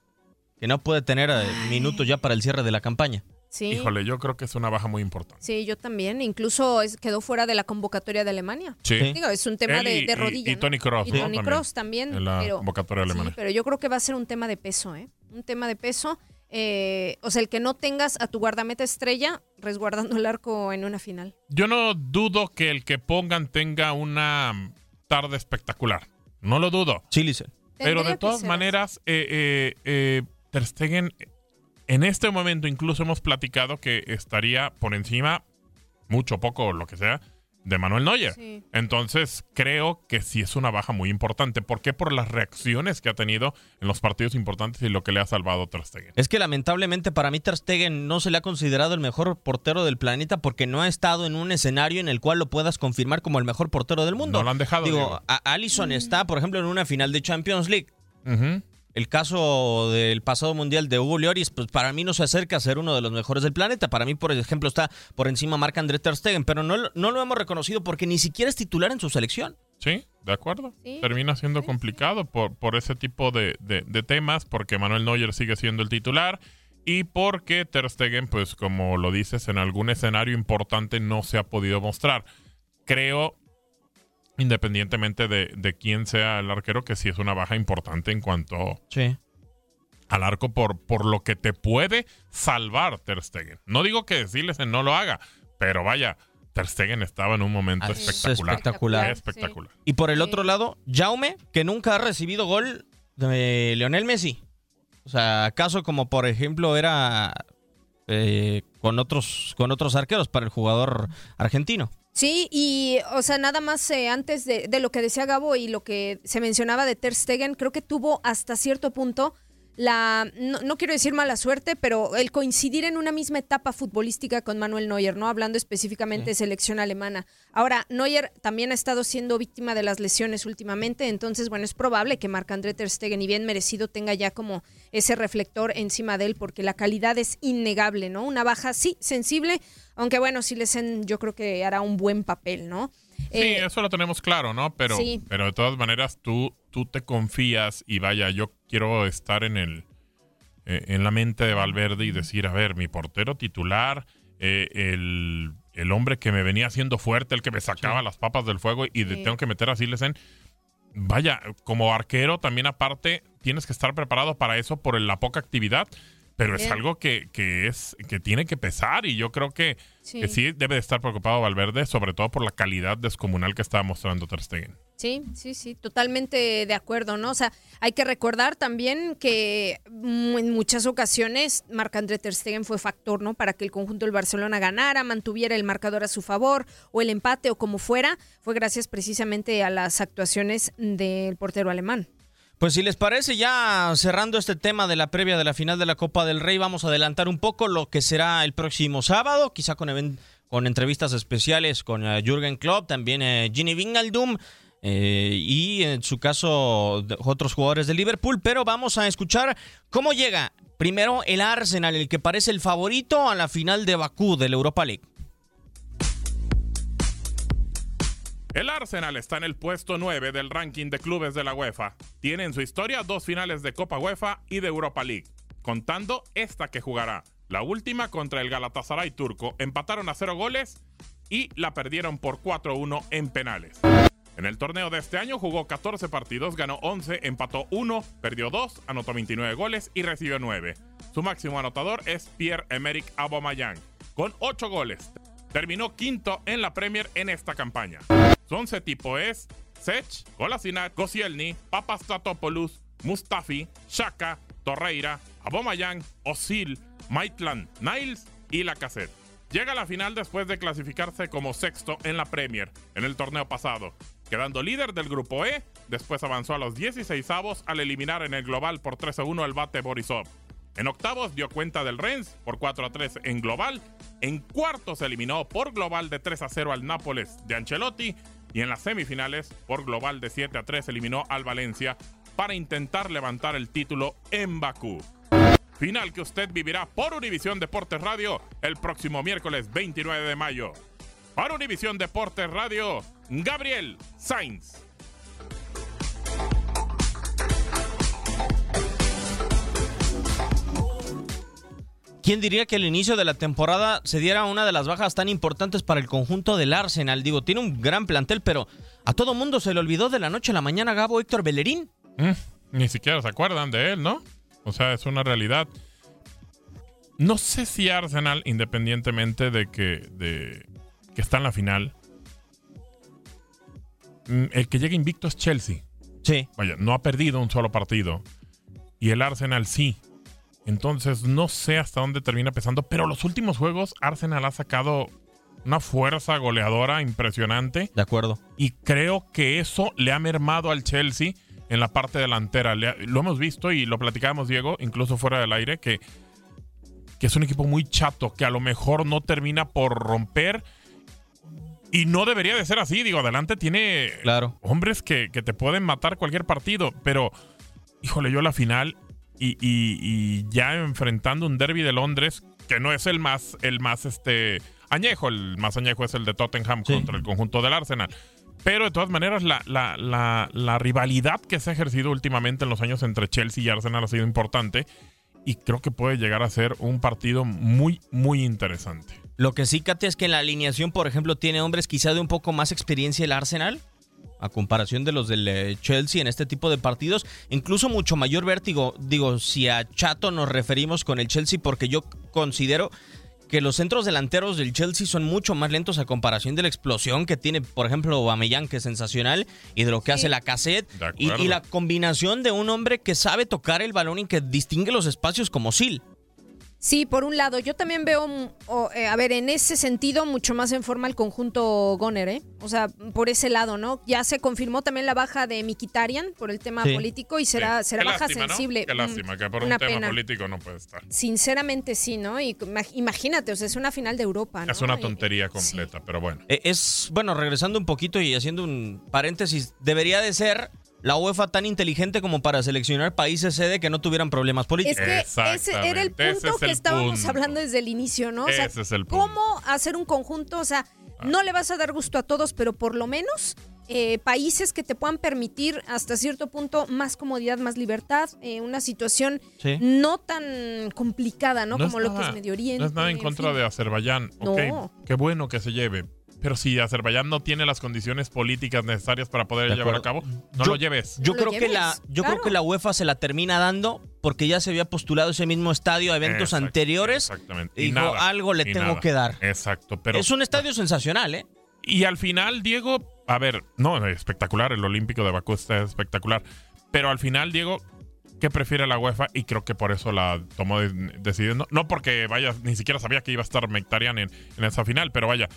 Que no puede tener eh, minutos ya para el cierre de la campaña. Sí. Híjole, yo creo que es una baja muy importante. Sí, yo también. Incluso es- quedó fuera de la convocatoria de Alemania. Sí. Digo, es un tema Él de, y- de y- rodilla. y ¿no? Toni Kroos, Y ¿no? Toni También. Kroos también. En la pero, convocatoria sí, alemana. pero yo creo que va a ser un tema de peso, ¿eh? Un tema de peso. Eh, o sea, el que no tengas a tu guardameta estrella resguardando el arco en una final. Yo no dudo que el que pongan tenga una tarde espectacular. No lo dudo. Sí. Pero de todas maneras, eh, eh, eh, Ter Stegen, en este momento incluso hemos platicado que estaría por encima, mucho, poco, lo que sea, de Manuel Neuer. Sí. Entonces, creo que sí es una baja muy importante. ¿Por qué? Por las reacciones que ha tenido en los partidos importantes y lo que le ha salvado a Ter Stegen. Es que lamentablemente para mí Ter Stegen no se le ha considerado el mejor portero del planeta porque no ha estado en un escenario en el cual lo puedas confirmar como el mejor portero del mundo. No lo han dejado, Digo, Diego. a- Alisson está, por ejemplo, en una final de Champions League. Ujú. El caso del pasado mundial de Hugo Lloris, pues para mí no se acerca a ser uno de los mejores del planeta. Para mí, por ejemplo, está por encima Marc André Ter Stegen, pero no, lo- no lo hemos reconocido porque ni siquiera es titular en su selección. Sí, de acuerdo. Sí, Termina siendo sí, complicado por, por ese tipo de, de- de temas, porque Manuel Neuer sigue siendo el titular y porque Ter Stegen, pues como lo dices, en algún escenario importante no se ha podido mostrar. Creo, independientemente de, de quién sea el arquero, que sí es una baja importante en cuanto Sí. al arco por, por lo que te puede salvar Ter Stegen. No digo que Silesen no lo haga, pero vaya, Ter Stegen estaba en un momento Ah, es espectacular. espectacular. Espectacular. Y por el Sí. otro lado, Jaume, que nunca ha recibido gol de Leonel Messi. O sea, acaso como por ejemplo era eh, con otros con otros arqueros para el jugador argentino. Sí, y o sea, nada más eh, antes de, de lo que decía Gabo y lo que se mencionaba de Ter Stegen, creo que tuvo hasta cierto punto la, no, no quiero decir mala suerte, pero el coincidir en una misma etapa futbolística con Manuel Neuer, ¿no? Hablando específicamente de selección alemana. Ahora, Neuer también ha estado siendo víctima de las lesiones últimamente, entonces, bueno, es probable que Marc-André Ter Stegen, y bien merecido, tenga ya como ese reflector encima de él, porque la calidad es innegable, ¿no? Una baja, sí, sensible, aunque bueno, Silesen yo creo que hará un buen papel, ¿no? Sí, Eh, eso lo tenemos claro, ¿no? Pero, sí. pero de todas maneras tú, tú te confías y vaya, yo quiero estar en el eh, en la mente de Valverde y decir, a ver, mi portero titular, eh, el, el hombre que me venía haciendo fuerte, el que me sacaba las papas del fuego y de- Sí. tengo que meter a Silesen. Vaya, como arquero también aparte tienes que estar preparado para eso por la poca actividad. pero es algo que, que es que tiene que pesar y yo creo que Sí. que sí debe de estar preocupado Valverde, sobre todo por la calidad descomunal que estaba mostrando Ter Stegen. Sí, sí, sí, totalmente de acuerdo, ¿no? O sea, hay que recordar también que en muchas ocasiones Marc-André Ter Stegen fue factor, ¿no? Para que el conjunto del Barcelona ganara, mantuviera el marcador a su favor o el empate o como fuera, fue gracias precisamente a las actuaciones del portero alemán. Pues si les parece, ya cerrando este tema de la previa de la final de la Copa del Rey, vamos a adelantar un poco lo que será el próximo sábado, quizá con, con entrevistas especiales con eh, Jürgen Klopp, también eh, Ginny Wijnaldum eh, y en su caso otros jugadores de Liverpool, pero vamos a escuchar cómo llega primero el Arsenal, el que parece el favorito a la final de Bakú de la Europa League. El Arsenal está en el puesto 9 del ranking de clubes de la UEFA. Tiene en su historia dos finales de Copa UEFA y de Europa League, contando esta que jugará. La última contra el Galatasaray turco. Empataron a cero goles y la perdieron por 4-1 en penales. En el torneo de este año jugó 14 partidos, ganó 11, empató 1, perdió 2, anotó 29 goles y recibió 9. Su máximo anotador es Pierre-Emerick Aubameyang, con 8 goles. Terminó quinto en la Premier en esta campaña. Su once tipo es Sech, Kolasinac, Koscielny, Papastatopoulos, Mustafi, Shaka, Torreira, Abomayang, Osil, Maitland, Niles y Lacazette. Llega a la final después de clasificarse como sexto en la Premier en el torneo pasado, quedando líder del grupo E. Después avanzó a los 16 avos al eliminar en el global por 3 a 1 al bate Borisov. En octavos dio cuenta del Rennes por 4 a 3 en global. En cuartos eliminó por global de 3 a 0 al Nápoles de Ancelotti. Y en las semifinales, por global de 7 a 3, eliminó al Valencia para intentar levantar el título en Bakú. Final que usted vivirá por Univisión Deportes Radio el próximo miércoles 29 de mayo. Para Univisión Deportes Radio, Gabriel Sainz. ¿Quién diría que al inicio de la temporada se diera una de las bajas tan importantes para el conjunto del Arsenal? Digo, tiene un gran plantel, pero a todo mundo se le olvidó de la noche a la mañana Gabo Héctor Bellerín. Mm, ni siquiera se acuerdan de él, ¿no? O sea, es una realidad. No sé si Arsenal, independientemente de que, de que está en la final, el que llega invicto es Chelsea. Sí. Vaya, no ha perdido un solo partido. Y el Arsenal sí. Entonces no sé hasta dónde termina pesando, pero los últimos juegos Arsenal ha sacado una fuerza goleadora impresionante. De acuerdo. Y creo que eso le ha mermado al Chelsea en la parte delantera. Ha- lo hemos visto y lo platicábamos, Diego, incluso fuera del aire, que, que es un equipo muy chato, que a lo mejor no termina por romper. Y no debería de ser así. Digo, adelante tiene Claro. hombres que, que te pueden matar cualquier partido. Pero, híjole, yo la final y, y- y ya enfrentando un derby de Londres, que no es el más, el más este, añejo. El más añejo es el de Tottenham Sí. contra el conjunto del Arsenal. Pero de todas maneras, la, la- la- la rivalidad que se ha ejercido últimamente en los años entre Chelsea y Arsenal ha sido importante. Y creo que puede llegar a ser un partido muy, muy interesante. Lo que sí, Katy, es que en la alineación, por ejemplo, tiene hombres quizá de un poco más experiencia el Arsenal, a comparación de los del eh, Chelsea en este tipo de partidos. Incluso mucho mayor vértigo, digo, si a Chato nos referimos con el Chelsea, porque yo considero que los centros delanteros del Chelsea son mucho más lentos a comparación de la explosión que tiene, por ejemplo, Aubameyang, que es sensacional, y de lo que hace la cassette, y, y la combinación de un hombre que sabe tocar el balón y que distingue los espacios como Sil. Sí, por un lado, yo también veo, mm, o, eh, a ver, en ese sentido, mucho más en forma el conjunto Goner, ¿eh? O sea, por ese lado, ¿no? Ya se confirmó también la baja de Mikitarian por el tema Sí. político y será, Sí. será Qué baja lástima, ¿no? sensible. Qué Mm, lástima, que por una un tema pena. político no puede estar. Sinceramente sí, ¿no? Y ima- imagínate, o sea, es una final de Europa, ¿no? Es una Y- tontería completa, pero bueno. Eh, Es, bueno, regresando un poquito y haciendo un paréntesis, debería de ser la UEFA tan inteligente como para seleccionar países sede que no tuvieran problemas políticos. Es que ese era el ese punto que estábamos punto. hablando desde el inicio, ¿no? O sea, Ese es el punto. ¿cómo hacer un conjunto? O sea, no le vas a dar gusto a todos, pero por lo menos eh, países que te puedan permitir hasta cierto punto más comodidad, más libertad, eh, una situación Sí. no tan complicada, ¿no? No es Como lo que nada- es Medio Oriente. No es nada en contra fin. de Azerbaiyán. No. Ok, qué bueno que se lleve. Pero si Azerbaiyán no tiene las condiciones políticas necesarias para poder De llevar a cabo, no Yo- lo lleves. Yo No lo creo que la yo creo que la UEFA se la termina dando porque ya se había postulado ese mismo estadio a eventos Exact- anteriores. Exactamente. y Y dijo, nada, algo le y tengo nada. que dar. Exacto, pero es un estadio sensacional, ¿eh? Y al final, Diego, a ver, no, espectacular, el Olímpico de Bakú está espectacular. Pero al final, Diego, ¿qué prefiere la UEFA? Y creo que por eso la tomó de- decidiendo. No porque vaya, ni siquiera sabía que iba a estar Mkhitaryan en, en esa final, pero vaya,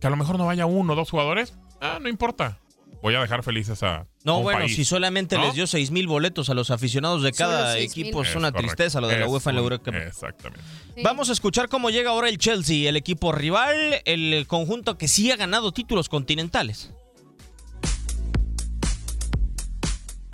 que a lo mejor no vaya uno o dos jugadores, ah, no importa. Voy a dejar felices a. No, un bueno, país. si solamente ¿No? les dio seis mil boletos a los aficionados de cada 6,000. equipo, es Es una correcto. tristeza lo de la UEFA en la Eurocup. Exactamente. Sí. Vamos a escuchar cómo llega ahora el Chelsea, el equipo rival, el conjunto que sí ha ganado títulos continentales.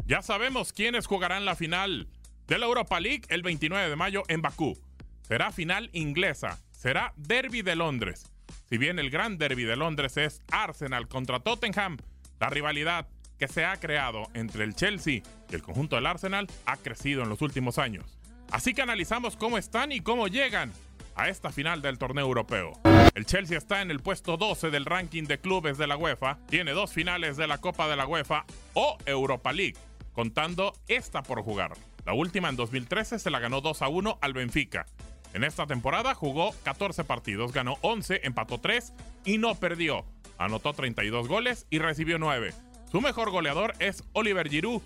Ya sabemos quiénes jugarán la final de la Europa League el 29 de mayo en Bakú. Será final inglesa, será Derby de Londres. Si bien el gran Derby de Londres es Arsenal contra Tottenham, la rivalidad que se ha creado entre el Chelsea y el conjunto del Arsenal ha crecido en los últimos años. Así que analizamos cómo están y cómo llegan a esta final del torneo europeo. El Chelsea está en el puesto 12 del ranking de clubes de la UEFA, tiene dos finales de la Copa de la UEFA o Europa League, contando esta por jugar. La última en 2013 se la ganó 2 a 1 al Benfica. En esta temporada jugó 14 partidos, ganó 11, empató 3 y no perdió. Anotó 32 goles y recibió 9. Su mejor goleador es Oliver Giroud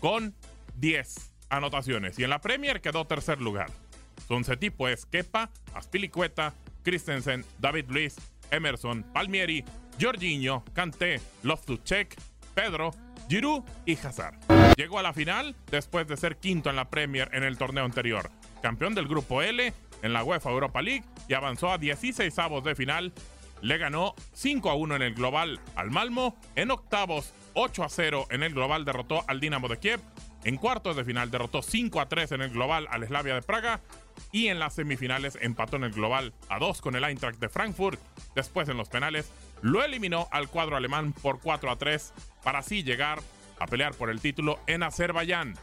con 10 anotaciones y en la Premier quedó tercer lugar. Su once tipo es Kepa, Aspilicueta, Christensen, David Luiz, Emerson, Palmieri, Jorginho, Kanté, Loftus-Cheek, Pedro, Giroud y Hazard. Llegó a la final después de ser quinto en la Premier en el torneo anterior, campeón del grupo L en la UEFA Europa League y avanzó a 16 avos de final. Le ganó 5 a 1 en el global al Malmo, en octavos 8 a 0 en el global derrotó al Dinamo de Kiev, en cuartos de final derrotó 5 a 3 en el global al Slavia de Praga y en las semifinales empató en el global a 2 con el Eintracht de Frankfurt. Después en los penales lo eliminó al cuadro alemán por 4 a 3 para así llegar a pelear por el título en Azerbaiyán.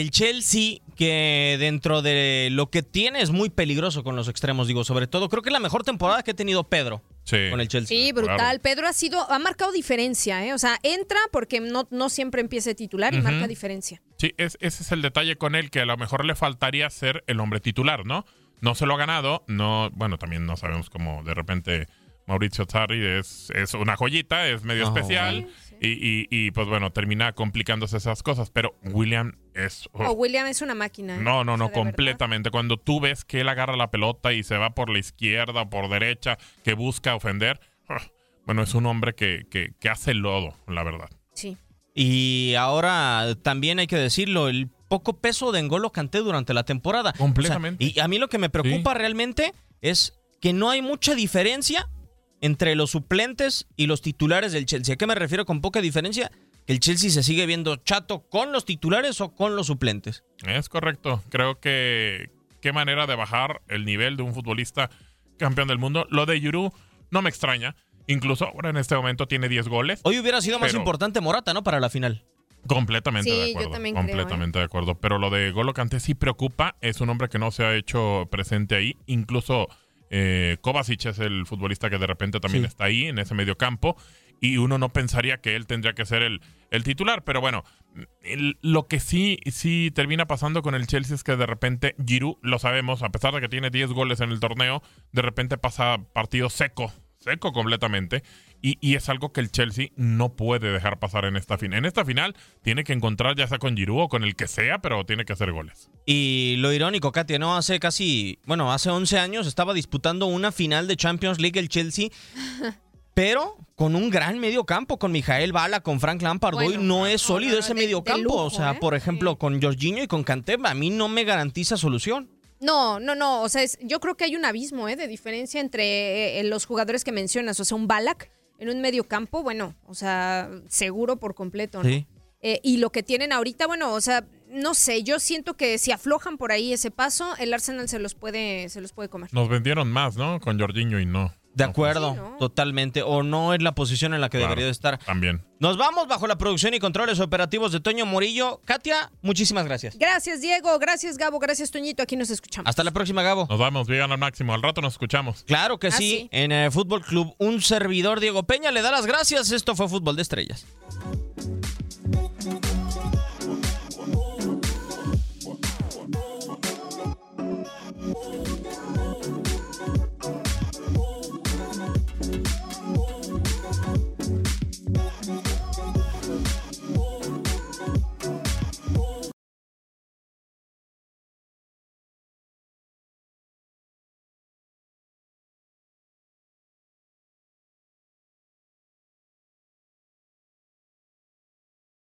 El Chelsea, que dentro de lo que tiene es muy peligroso con los extremos, digo, sobre todo, creo que es la mejor temporada que ha tenido Pedro Sí. con el Chelsea. Sí, brutal. Pedro ha sido, ha marcado diferencia, ¿eh? O sea, entra porque no, no siempre empieza de titular y marca diferencia. Sí, es- ese es el detalle con él, que a lo mejor le faltaría ser el hombre titular, ¿no? No se lo ha ganado, no, bueno, también no sabemos cómo de repente Mauricio Sarri es, es una joyita, es medio especial, y, y- y, pues bueno, termina complicándose esas cosas, pero William es... O William es una máquina. No, no, O no, de verdad. completamente. Cuando tú ves que él agarra la pelota y se va por la izquierda, por derecha, que busca ofender, ah, bueno, es un hombre que, que, que hace lodo, la verdad. Sí. Y ahora también hay que decirlo, el poco peso de Engolo Kanté durante la temporada. Completamente. O sea, y a mí lo que me preocupa realmente es que no hay mucha diferencia entre los suplentes y los titulares del Chelsea. ¿A qué me refiero con poca diferencia? Que el Chelsea se sigue viendo chato con los titulares o con los suplentes. Es correcto. Creo que qué manera de bajar el nivel de un futbolista campeón del mundo. Lo de Yuru no me extraña. Incluso ahora en este momento tiene 10 goles. Hoy hubiera sido más importante Morata, ¿no? Para la final. Completamente Sí, de yo acuerdo. también creo, ¿eh? completamente de acuerdo. Pero lo de Golo Kanté sí preocupa. Es un hombre que no se ha hecho presente ahí. Incluso eh, Kovacic es el futbolista que de repente también Sí. está ahí en ese medio campo. Y uno no pensaría que él tendría que ser el, el titular. Pero bueno, el- lo que sí, sí termina pasando con el Chelsea es que de repente Giroud, lo sabemos, a pesar de que tiene 10 goles en el torneo, de repente pasa partido seco. Seco completamente. Y, y es algo que el Chelsea no puede dejar pasar en esta final. En esta final tiene que encontrar ya sea con Giroud o con el que sea, pero tiene que hacer goles. Y lo irónico, Katia, ¿no? Hace casi, bueno, hace 11 años estaba disputando una final de Champions League el Chelsea, (laughs) pero con un gran medio campo, con Mijael Bala, con Frank Lampard. Hoy no es sólido no, ese de- medio de campo. lujo, o sea, ¿eh? por ejemplo, Sí. con Jorginho y con Kanté, a mí no me garantiza solución. No, no, no. O sea, es- yo creo que hay un abismo ¿eh? de diferencia entre eh, los jugadores que mencionas. O sea, un Balak en un medio campo, bueno, o sea, seguro por completo, ¿no? Sí. Eh, y lo que tienen ahorita, bueno, o sea, no sé, yo siento que si aflojan por ahí ese paso, el Arsenal se los puede, se los puede comer. Nos vendieron más, ¿no? Con Jorginho y no. De acuerdo, totalmente. O no es la posición en la que Claro, debería de estar. También. Nos vamos bajo la producción y controles operativos de Toño Morillo. Katia, muchísimas gracias. Gracias, Diego. Gracias, Gabo. Gracias, Toñito. Aquí nos escuchamos. Hasta la próxima, Gabo. Nos vamos, llegan al máximo. Al rato nos escuchamos. Claro que Ah, sí. sí. En el Fútbol Club, un servidor, Diego Peña, le da las gracias. Esto fue Fútbol de Estrellas.